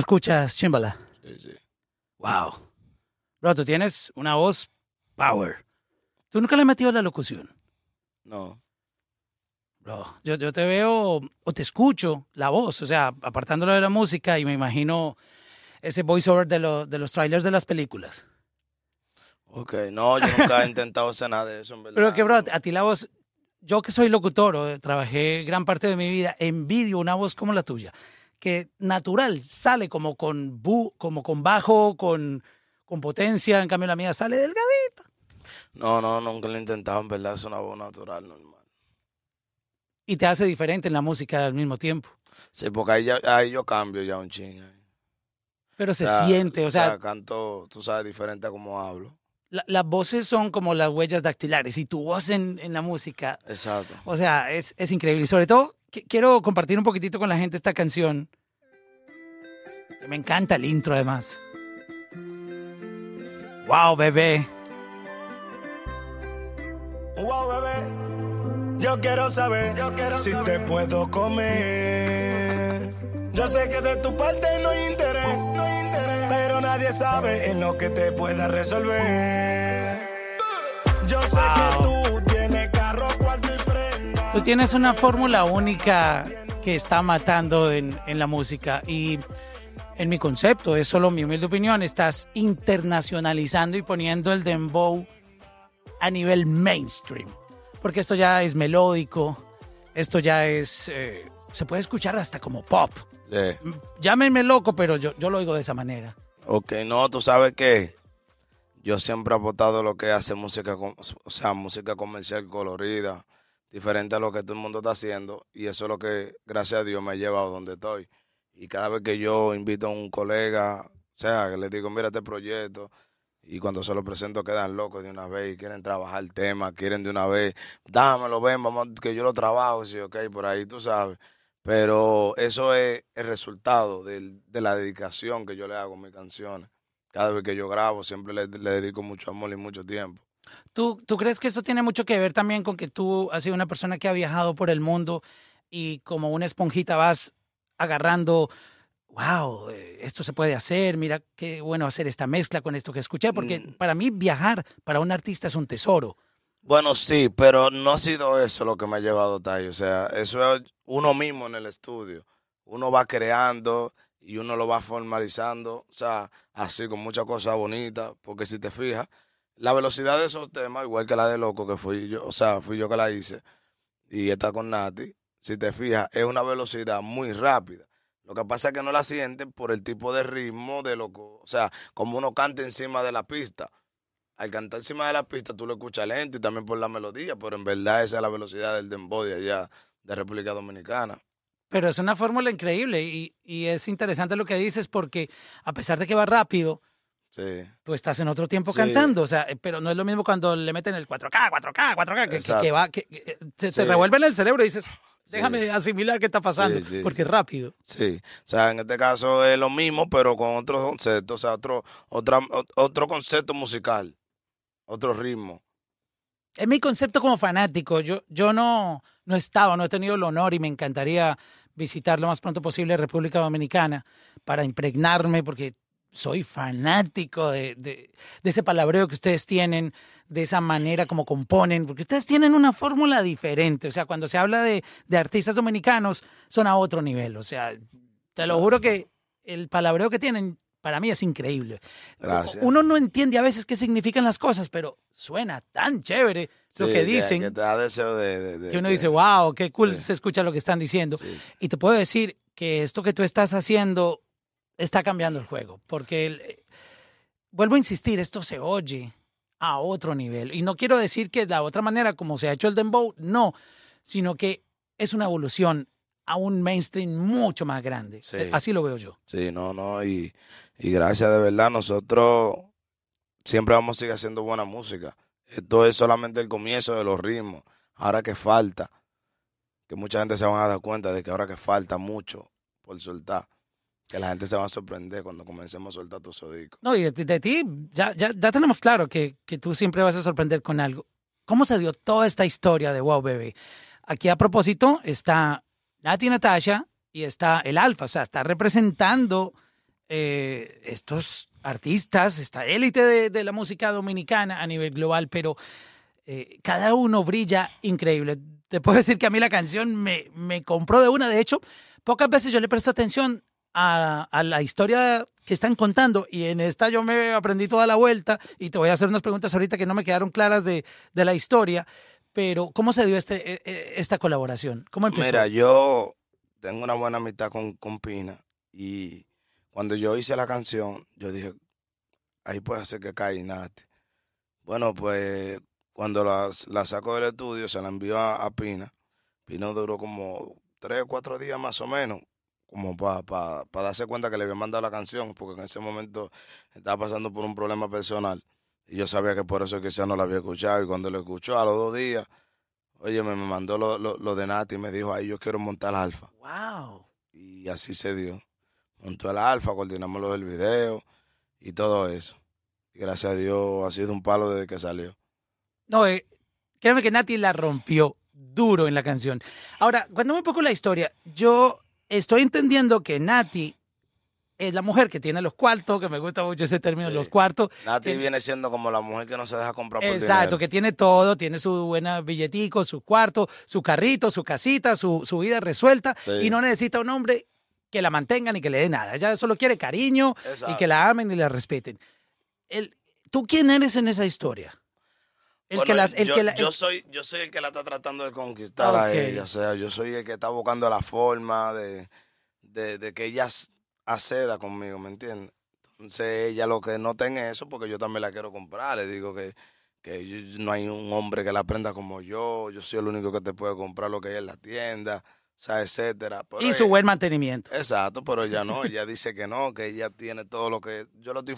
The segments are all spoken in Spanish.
escuchas, Chimbala? Sí, sí. Wow. Bro, tú tienes una voz power. ¿Tú nunca le has metido la locución? No. Bro, yo, yo te veo o te escucho la voz, o sea, apartándolo de la música y me imagino ese voiceover de, lo- de los trailers de las películas. Ok, no, yo nunca he intentado hacer nada de eso, en verdad. Pero que, bro, a ti la voz, yo que soy locutor, o trabajé gran parte de mi vida, envidio una voz como la tuya, que natural sale como con bu, como con bajo, con, con potencia, en cambio la mía sale delgadita. No, no, nunca lo he intentado, en verdad, es una voz natural, normal. Y te hace diferente en la música al mismo tiempo. Sí, porque ahí, ya- ahí yo cambio ya un ching. Pero se O sea, siente, o sea, canto, tú sabes, diferente a cómo hablo. la- las voces son como las huellas dactilares y tu voz en, en la música, Exacto. o sea, es, es increíble. Y sobre todo, quiero compartir un poquitito con la gente esta canción. Me encanta el intro, además. Wow, bebé. Wow, bebé, yo quiero saber si te puedo comer. Yo sé que de tu parte no hay interés, pero nadie sabe en lo que te pueda resolver. Yo sé que tú Tú tienes una fórmula única que está matando en, en la música y en mi concepto, es solo mi humilde opinión, estás internacionalizando y poniendo el dembow a nivel mainstream. Porque esto ya es melódico, esto ya es... eh, se puede escuchar hasta como pop. Sí. Llámenme loco, pero yo, yo lo oigo de esa manera. Ok, no, tú sabes que yo siempre he apostado lo que hace música, o sea, música comercial colorida, diferente a lo que todo el mundo está haciendo, y eso es lo que, gracias a Dios, me ha llevado donde estoy. Y cada vez que yo invito a un colega, o sea, que le digo, mira este proyecto, y cuando se lo presento quedan locos de una vez, y quieren trabajar el tema, quieren de una vez, dámelo, ven, vamos, que yo lo trabajo, sí, ok, por ahí tú sabes. Pero eso es el resultado de la dedicación que yo le hago a mis canciones. Cada vez que yo grabo, siempre le dedico mucho amor y mucho tiempo. ¿Tú, ¿Tú crees que esto tiene mucho que ver también con que tú has sido una persona que ha viajado por el mundo y como una esponjita vas agarrando, wow, eh, esto se puede hacer, mira qué bueno hacer esta mezcla con esto que escuché? Porque Mm. para mí viajar para un artista es un tesoro. Bueno, sí, pero no ha sido eso lo que me ha llevado hasta ahí. O sea, eso es uno mismo en el estudio. Uno va creando y uno lo va formalizando. O sea, así con muchas cosas bonitas. Porque si te fijas, la velocidad de esos temas, igual que la de Loco, que fui yo, o sea, fui yo que la hice, y está con Nati, si te fijas, es una velocidad muy rápida. Lo que pasa es que no la sienten por el tipo de ritmo de loco. O sea, como uno canta encima de la pista al cantar encima de la pista tú lo escuchas lento y también por la melodía, pero en verdad esa es la velocidad del dembow de allá de República Dominicana. Pero es una fórmula increíble y, y es interesante lo que dices porque a pesar de que va rápido, Sí, tú estás en otro tiempo Sí. cantando, o sea, eh, pero no es lo mismo cuando le meten el 4K, 4K, 4K, que- que, que va, que, que, eh, te, Sí. te revuelve en el cerebro y dices, déjame asimilar qué está pasando, Sí, sí, porque es rápido. sí. O sea, en este caso es lo mismo, pero con otro concepto, o sea, otro, otra, otro concepto musical, otro ritmo. Es mi concepto como fanático. Yo, yo no, no he estado, no he tenido el honor y me encantaría visitar lo más pronto posible República Dominicana para impregnarme, porque soy fanático de, de- de ese palabreo que ustedes tienen, de esa manera como componen, porque ustedes tienen una fórmula diferente. O sea, cuando se habla de, de artistas dominicanos, son a otro nivel. O sea, te lo juro que el palabreo que tienen para mí es increíble. Gracias. Uno no entiende a veces qué significan las cosas, pero suena tan chévere lo Sí, que dicen Que, te da deseo de... de- que uno de- dice, wow, qué cool Sí. se escucha lo que están diciendo. Sí. Y te puedo decir que esto que tú estás haciendo está cambiando el juego, porque el- eh, vuelvo a insistir, esto se oye a otro nivel. Y no quiero decir que de la otra manera, como se ha hecho el dembow, no, sino que es una evolución a un mainstream mucho más grande. Sí. Eh, Así lo veo yo. Sí, no, no, y, y gracias de verdad, nosotros siempre vamos a seguir haciendo buena música. Esto es solamente el comienzo de los ritmos. Ahora que falta, que mucha gente se van a dar cuenta de que ahora que falta mucho por soltar, que la gente se va a sorprender cuando comencemos a soltar tu sodico. No, y de, de ti ya, ya, ya tenemos claro que, que tú siempre vas a sorprender con algo. ¿Cómo se dio toda esta historia de Wow Baby? Aquí a propósito está Nati Natasha y está el Alfa, o sea, está representando eh, estos artistas, esta élite de, de la música dominicana a nivel global, pero eh, cada uno brilla increíble. Te puedo decir que a mí la canción me, me compró de una. De hecho, pocas veces yo le presto atención a, la historia que están contando y en esta yo me aprendí toda la vuelta y te voy a hacer unas preguntas ahorita que no me quedaron claras de, de la historia. Pero, ¿cómo se dio este, e- e- esta colaboración? ¿Cómo empezó? Mira, yo tengo una buena amistad con, con Pina y cuando yo hice la canción, yo dije, ahí puede ser que caiga Nati. Bueno, pues cuando la, la saco del estudio, se la envió a, a Pina. Pina duró como tres o cuatro días más o menos, como para darse cuenta que le había mandado la canción, porque en ese momento estaba pasando por un problema personal. Y yo sabía que por eso quizás no la había escuchado. Y cuando lo escuchó a los dos días, oye, me, me mandó lo, lo, lo de Nati y me dijo, ahí yo quiero montar alfa. ¡Wow! Y así se dio. Montó el alfa, coordinamos lo del video y todo eso. Y gracias a Dios ha sido un palo desde que salió. No, eh, créeme que Nati la rompió duro en la canción. Ahora, cuéntame un poco la historia. Yo estoy entendiendo que Nati es la mujer que tiene los cuartos, que me gusta mucho ese término, Sí. los cuartos. Nati que- viene siendo como la mujer que no se deja comprar por Exacto, dinero. que tiene todo, tiene su buena billetico, su cuarto, su carrito, su casita, su, su vida resuelta Sí. y no necesita un hombre que la mantenga ni que le dé nada. Ella solo quiere cariño y que la amen y la respeten. El, ¿Tú quién eres en esa historia? El Bueno, que las, el yo, que la- yo soy, yo soy el que la está tratando de conquistar a ella. O sea, yo soy el que está buscando la forma de, de, de que ella acceda conmigo, ¿me entiendes? Entonces ella lo que no tenga eso, porque yo también la quiero comprar. Le digo que, que yo- no hay un hombre que la aprenda como yo. Yo soy el único que te puede comprar lo que hay en la tienda, sea, etcétera. Pero y su ella- buen mantenimiento. Exacto, pero ella no, ella dice que no, que ella tiene todo lo que yo le estoy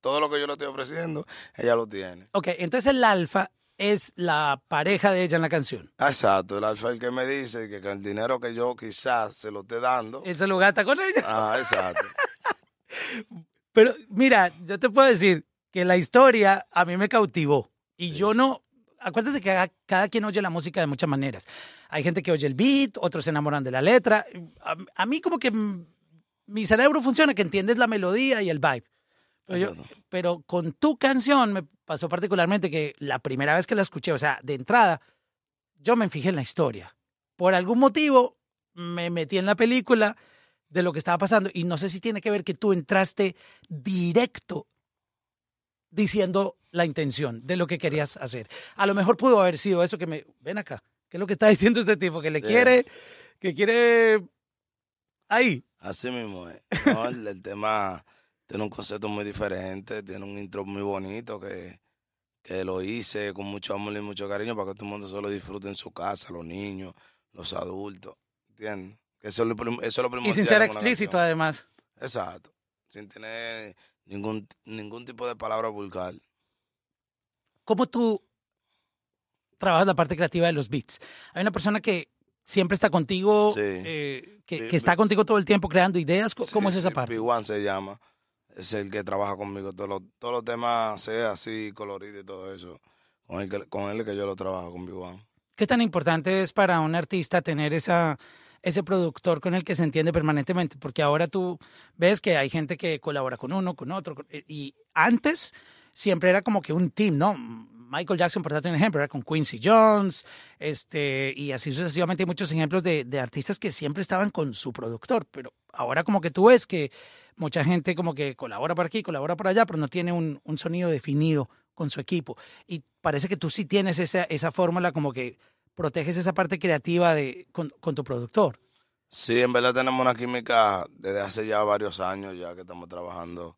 todo lo que yo le estoy ofreciendo, ella lo tiene. Ok, entonces el alfa es la pareja de ella en la canción. Exacto, el alfa es el que me dice que con el dinero que yo quizás se lo esté dando. Él se lo gasta con ella. Ah, exacto. Pero mira, yo te puedo decir que la historia a mí me cautivó. Y Sí, yo no. Acuérdate que cada, cada quien oye la música de muchas maneras. Hay gente que oye el beat, otros se enamoran de la letra. A, a mí, como que mi cerebro funciona que entiendes la melodía y el vibe. Pero, yo- pero con tu canción me pasó particularmente que la primera vez que la escuché, o sea, de entrada, yo me fijé en la historia. Por algún motivo me metí en la película de lo que estaba pasando y no sé si tiene que ver que tú entraste directo diciendo la intención de lo que querías hacer. A lo mejor pudo haber sido eso que me ven acá, ¿qué es lo que está diciendo este tipo que le Yeah. quiere que quiere ahí. Así mismo es. No, el, el tema tiene un concepto muy diferente, tiene un intro muy bonito que, que lo hice con mucho amor y mucho cariño para que todo el mundo se lo disfrute en su casa, los niños, los adultos, ¿entiendes? Eso es lo, eso es lo Y primordial sin ser explícito además. Exacto. Sin tener ningún, ningún tipo de palabra vulgar. ¿Cómo tú trabajas la parte creativa de los beats? Hay una persona que siempre está contigo, Sí. eh, que, Sí, que está sí. contigo todo el tiempo creando ideas. ¿Cómo, cómo es Sí, esa sí, parte? P1 se llama. Es el que trabaja conmigo. Todos los, todos los temas, sea así, colorido y todo eso. Con él, que, con él que yo lo trabajo con P1. ¿Qué tan importante es para un artista tener esa, ese productor con el que se entiende permanentemente? Porque ahora tú ves que hay gente que colabora con uno, con otro. y antes siempre era como que un team, ¿no? Michael Jackson, por darte un ejemplo, era con Quincy Jones, este, y así sucesivamente hay muchos ejemplos de, de artistas que siempre estaban con su productor, pero ahora como que tú ves que mucha gente como que colabora por aquí, colabora por allá, pero no tiene un, un sonido definido con su equipo. Y parece que tú sí tienes esa, esa fórmula como que proteges esa parte creativa de, con, con tu productor. Sí, en verdad tenemos una química desde hace ya varios años ya que estamos trabajando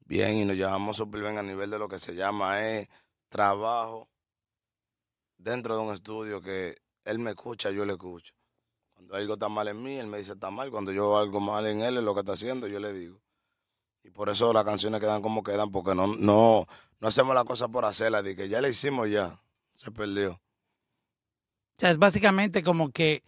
bien y nos llevamos súper bien a nivel de lo que se llama es trabajo dentro de un estudio que él me escucha, yo le escucho. Cuando algo está mal en mí, él me dice está mal. Cuando yo algo mal en él, en lo que está haciendo, yo le digo. Y por eso las canciones quedan como quedan, porque no, no, no hacemos la cosa por hacerla, de que ya la hicimos ya, se perdió. O sea, es básicamente como que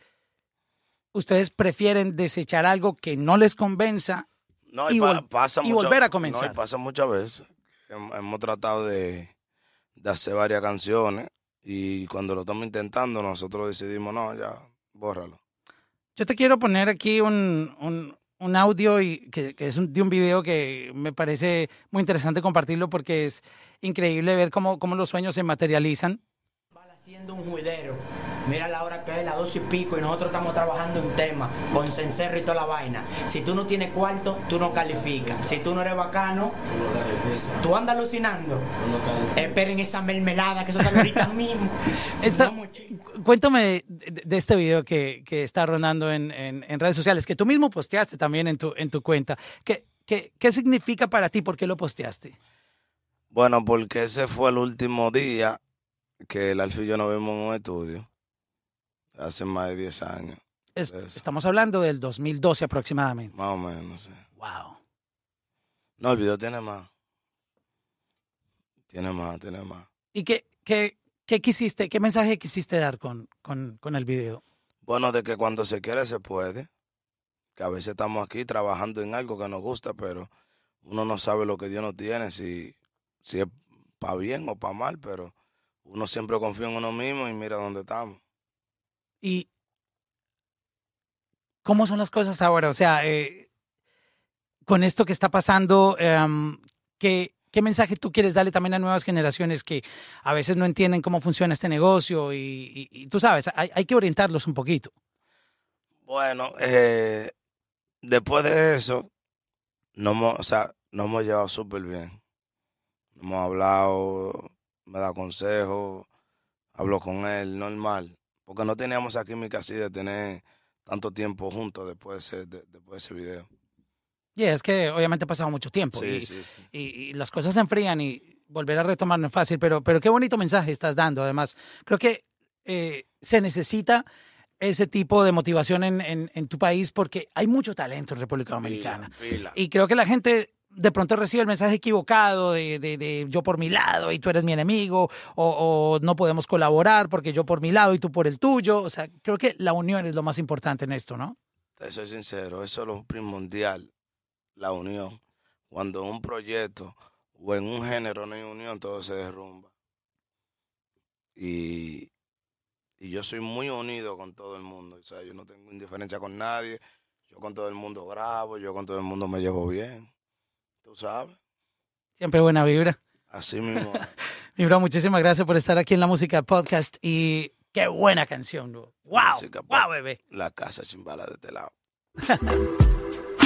ustedes prefieren desechar algo que no les convenza. No, Y y, pa- vol- pasa y mucho- volver a no, comenzar. y pasa muchas veces. Hem- Hemos tratado de, de hacer varias canciones y cuando lo estamos intentando nosotros decidimos, no, ya, bórralo. Yo te quiero poner aquí un, un- un audio y que, que es un- de un video que me parece muy interesante compartirlo porque es increíble ver cómo, cómo los sueños se materializan. Val haciendo un juidero. Mira la hora que es, las dos y pico, y nosotros estamos trabajando en tema, con cencerro y toda la vaina. Si tú no tienes cuarto, tú no calificas. Si tú no eres bacano, tú andas alucinando. Esperen esa mermelada, que eso sale ahorita mismo. Esta- cuéntame de, de este video que, que está rondando en, en- en redes sociales, que tú mismo posteaste también en tu, en tu cuenta. ¿Qué, qué, qué significa para ti? ¿Por qué lo posteaste? Bueno, porque ese fue el último día que el Alfie y yo nos vimos en un estudio. Hace más de 10 años, Es- estamos hablando del 2012 aproximadamente. más o menos. sí. Wow. No, el video tiene más. Tiene más, tiene más. ¿Y qué, qué, qué quisiste, qué mensaje quisiste dar con, con, con el video? Bueno, de que cuando se quiere se puede. Que a veces estamos aquí trabajando en algo que nos gusta, pero uno no sabe lo que Dios nos tiene, si, si es para bien o para mal, pero uno siempre confía en uno mismo y mira dónde estamos. ¿Y cómo son las cosas ahora? O sea, eh, con esto que está pasando, em, ¿qué, ¿qué mensaje tú quieres darle también a nuevas generaciones que a veces no entienden cómo funciona este negocio? Y, y- tú sabes, hay, hay que orientarlos un poquito. Bueno, eh, después de eso, no hemos, o sea, nos hemos llevado súper bien. Hemos hablado, me da consejos, hablo con él, normal. Porque no teníamos esa química así de tener tanto tiempo juntos después de ese, de- después de ese video. Y es que obviamente ha pasado mucho tiempo Sí, y, sí, sí. y- y las cosas se enfrían y volver a retomar no es fácil, pero, pero qué bonito mensaje estás dando. Además, creo que eh, se necesita ese tipo de motivación en, en- en tu país porque hay mucho talento en República Dominicana. Pila, pila. Y creo que la gente de pronto recibe el mensaje equivocado de, de- yo por mi lado y tú eres mi enemigo, o, no podemos colaborar porque yo por mi lado y tú por el tuyo. O sea, creo que la unión es lo más importante en esto, ¿no? Te soy sincero, eso es lo primordial, la unión. Cuando un proyecto o en un género no hay unión, todo se derrumba. Y, y yo soy muy unido con todo el mundo. O sea, yo no tengo indiferencia con nadie. Yo con todo el mundo grabo, yo con todo el mundo me llevo bien. Tú sabes, Siempre buena vibra. así mismo. Mi bro, muchísimas gracias por estar aquí en la música podcast y qué buena canción, bro. Wow, Música wow, bebé. la casa chimbala de este lado.